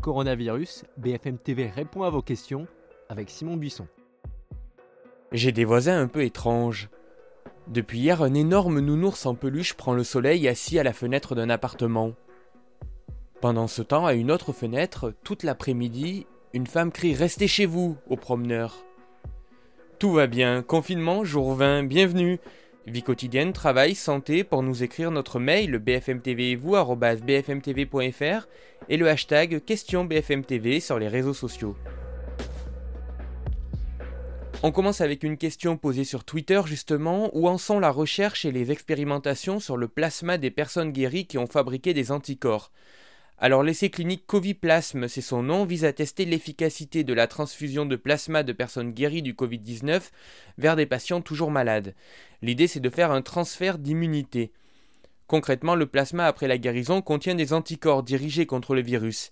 Coronavirus, BFM TV répond à vos questions avec Simon Buisson. J'ai des voisins un peu étranges. Depuis hier, un énorme nounours en peluche prend le soleil assis à la fenêtre d'un appartement. Pendant ce temps, à une autre fenêtre, toute l'après-midi, une femme crie Restez chez vous aux promeneurs. Tout va bien, confinement, jour 20, bienvenue. Vie quotidienne, travail, santé, pour nous écrire notre mail bfmtv et vous bfmtv.fr et le hashtag question BFMTV sur les réseaux sociaux. On commence avec une question posée sur Twitter justement, où en sont la recherche et les expérimentations sur le plasma des personnes guéries qui ont fabriqué des anticorps? Alors l'essai clinique Coviplasme, c'est son nom, vise à tester l'efficacité de la transfusion de plasma de personnes guéries du Covid-19 vers des patients toujours malades. L'idée c'est de faire un transfert d'immunité. Concrètement, le plasma après la guérison contient des anticorps dirigés contre le virus.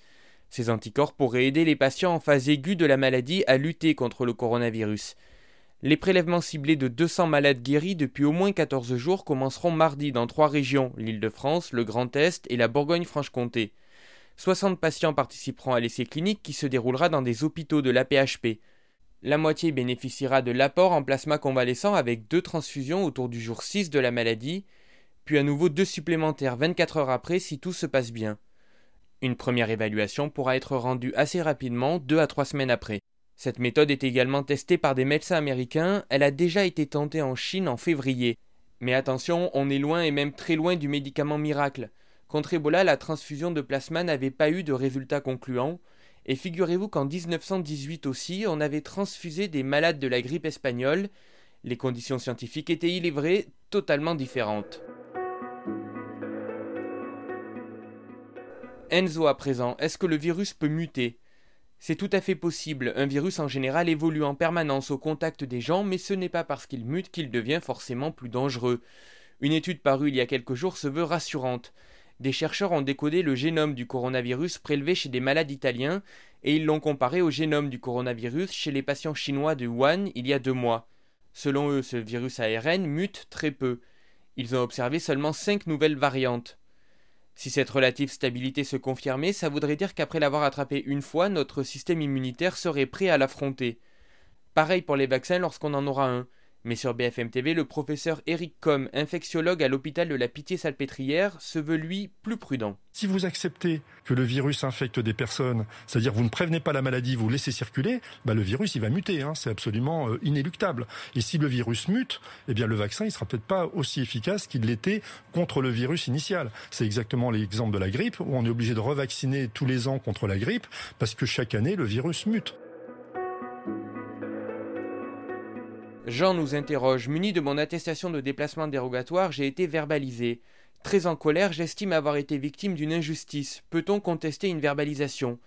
Ces anticorps pourraient aider les patients en phase aiguë de la maladie à lutter contre le coronavirus. Les prélèvements ciblés de 200 malades guéris depuis au moins 14 jours commenceront mardi dans trois régions, l'Île-de-France, le Grand Est et la Bourgogne-Franche-Comté. 60 patients participeront à l'essai clinique qui se déroulera dans des hôpitaux de l'APHP. La moitié bénéficiera de l'apport en plasma convalescent avec deux transfusions autour du jour 6 de la maladie, puis à nouveau deux supplémentaires 24 heures après si tout se passe bien. Une première évaluation pourra être rendue assez rapidement, deux à trois semaines après. Cette méthode est également testée par des médecins américains, elle a déjà été tentée en Chine en février. Mais attention, on est loin et même très loin du médicament miracle. Contre Ebola, la transfusion de plasma n'avait pas eu de résultats concluants, et figurez-vous qu'en 1918 aussi, on avait transfusé des malades de la grippe espagnole. Les conditions scientifiques étaient, il est vrai, totalement différentes. Enzo à présent, est-ce que le virus peut muter? C'est tout à fait possible. Un virus en général évolue en permanence au contact des gens, mais ce n'est pas parce qu'il mute qu'il devient forcément plus dangereux. Une étude parue il y a quelques jours se veut rassurante des chercheurs ont décodé le génome du coronavirus prélevé chez des malades italiens et ils l'ont comparé au génome du coronavirus chez les patients chinois de Wuhan il y a deux mois. Selon eux, ce virus ARN mute très peu. Ils ont observé seulement cinq nouvelles variantes. Si cette relative stabilité se confirmait, ça voudrait dire qu'après l'avoir attrapé une fois, notre système immunitaire serait prêt à l'affronter. Pareil pour les vaccins lorsqu'on en aura un. Mais sur BFM TV, le professeur Eric Com, infectiologue à l'hôpital de la Pitié-Salpêtrière, se veut lui plus prudent. Si vous acceptez que le virus infecte des personnes, c'est-à-dire vous ne prévenez pas la maladie, vous laissez circuler, bah le virus il va muter, hein, c'est absolument euh, inéluctable. Et si le virus mute, eh bien le vaccin il sera peut-être pas aussi efficace qu'il l'était contre le virus initial. C'est exactement l'exemple de la grippe où on est obligé de revacciner tous les ans contre la grippe parce que chaque année le virus mute. Jean nous interroge. Muni de mon attestation de déplacement dérogatoire, j'ai été verbalisé. Très en colère, j'estime avoir été victime d'une injustice. Peut-on contester une verbalisation?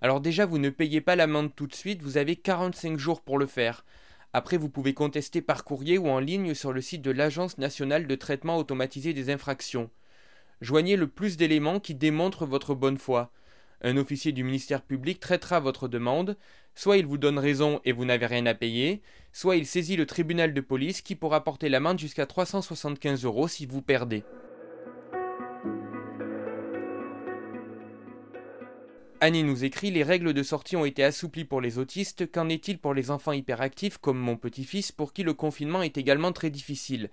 Alors déjà, vous ne payez pas l'amende tout de suite, vous avez 45 jours pour le faire. Après, vous pouvez contester par courrier ou en ligne sur le site de l'Agence nationale de traitement automatisé des infractions. Joignez le plus d'éléments qui démontrent votre bonne foi. Un officier du ministère public traitera votre demande, soit il vous donne raison et vous n'avez rien à payer, soit il saisit le tribunal de police qui pourra porter l'amende jusqu'à 375 euros si vous perdez. Annie nous écrit Les règles de sortie ont été assouplies pour les autistes. Qu'en est-il pour les enfants hyperactifs comme mon petit-fils pour qui le confinement est également très difficile?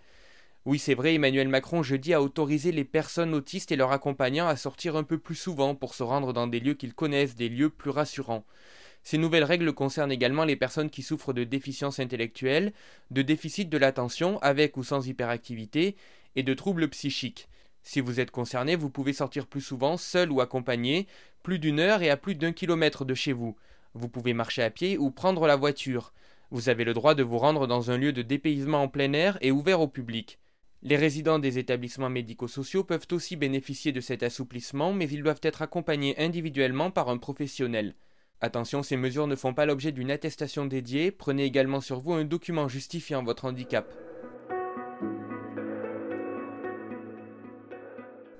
Oui, c'est vrai, Emmanuel Macron jeudi a autorisé les personnes autistes et leurs accompagnants à sortir un peu plus souvent pour se rendre dans des lieux qu'ils connaissent, des lieux plus rassurants. Ces nouvelles règles concernent également les personnes qui souffrent de déficience intellectuelle, de déficit de l'attention avec ou sans hyperactivité et de troubles psychiques. Si vous êtes concerné, vous pouvez sortir plus souvent, seul ou accompagné, plus d'une heure et à plus d'un kilomètre de chez vous. Vous pouvez marcher à pied ou prendre la voiture. Vous avez le droit de vous rendre dans un lieu de dépaysement en plein air et ouvert au public. Les résidents des établissements médico-sociaux peuvent aussi bénéficier de cet assouplissement, mais ils doivent être accompagnés individuellement par un professionnel. Attention, ces mesures ne font pas l'objet d'une attestation dédiée, prenez également sur vous un document justifiant votre handicap.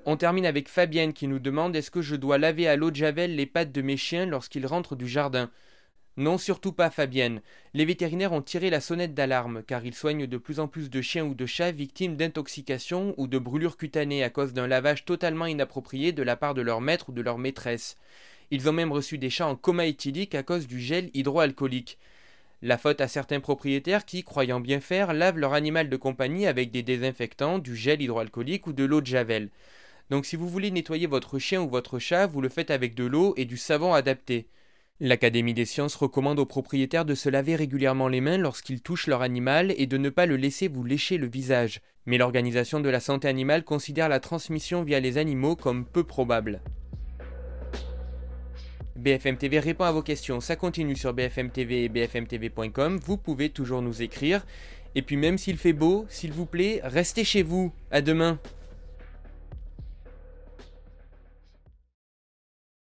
On termine avec Fabienne qui nous demande est-ce que je dois laver à l'eau de javel les pattes de mes chiens lorsqu'ils rentrent du jardin? Non, surtout pas, Fabienne. Les vétérinaires ont tiré la sonnette d'alarme, car ils soignent de plus en plus de chiens ou de chats victimes d'intoxication ou de brûlures cutanées à cause d'un lavage totalement inapproprié de la part de leur maître ou de leur maîtresse. Ils ont même reçu des chats en coma éthylique à cause du gel hydroalcoolique. La faute à certains propriétaires qui, croyant bien faire, lavent leur animal de compagnie avec des désinfectants, du gel hydroalcoolique ou de l'eau de javel. Donc si vous voulez nettoyer votre chien ou votre chat, vous le faites avec de l'eau et du savon adapté. L'Académie des sciences recommande aux propriétaires de se laver régulièrement les mains lorsqu'ils touchent leur animal et de ne pas le laisser vous lécher le visage. Mais l'Organisation de la santé animale considère la transmission via les animaux comme peu probable. BFM TV répond à vos questions, ça continue sur BFM TV et bfmtv.com, vous pouvez toujours nous écrire. Et puis même s'il fait beau, s'il vous plaît, restez chez vous. À demain.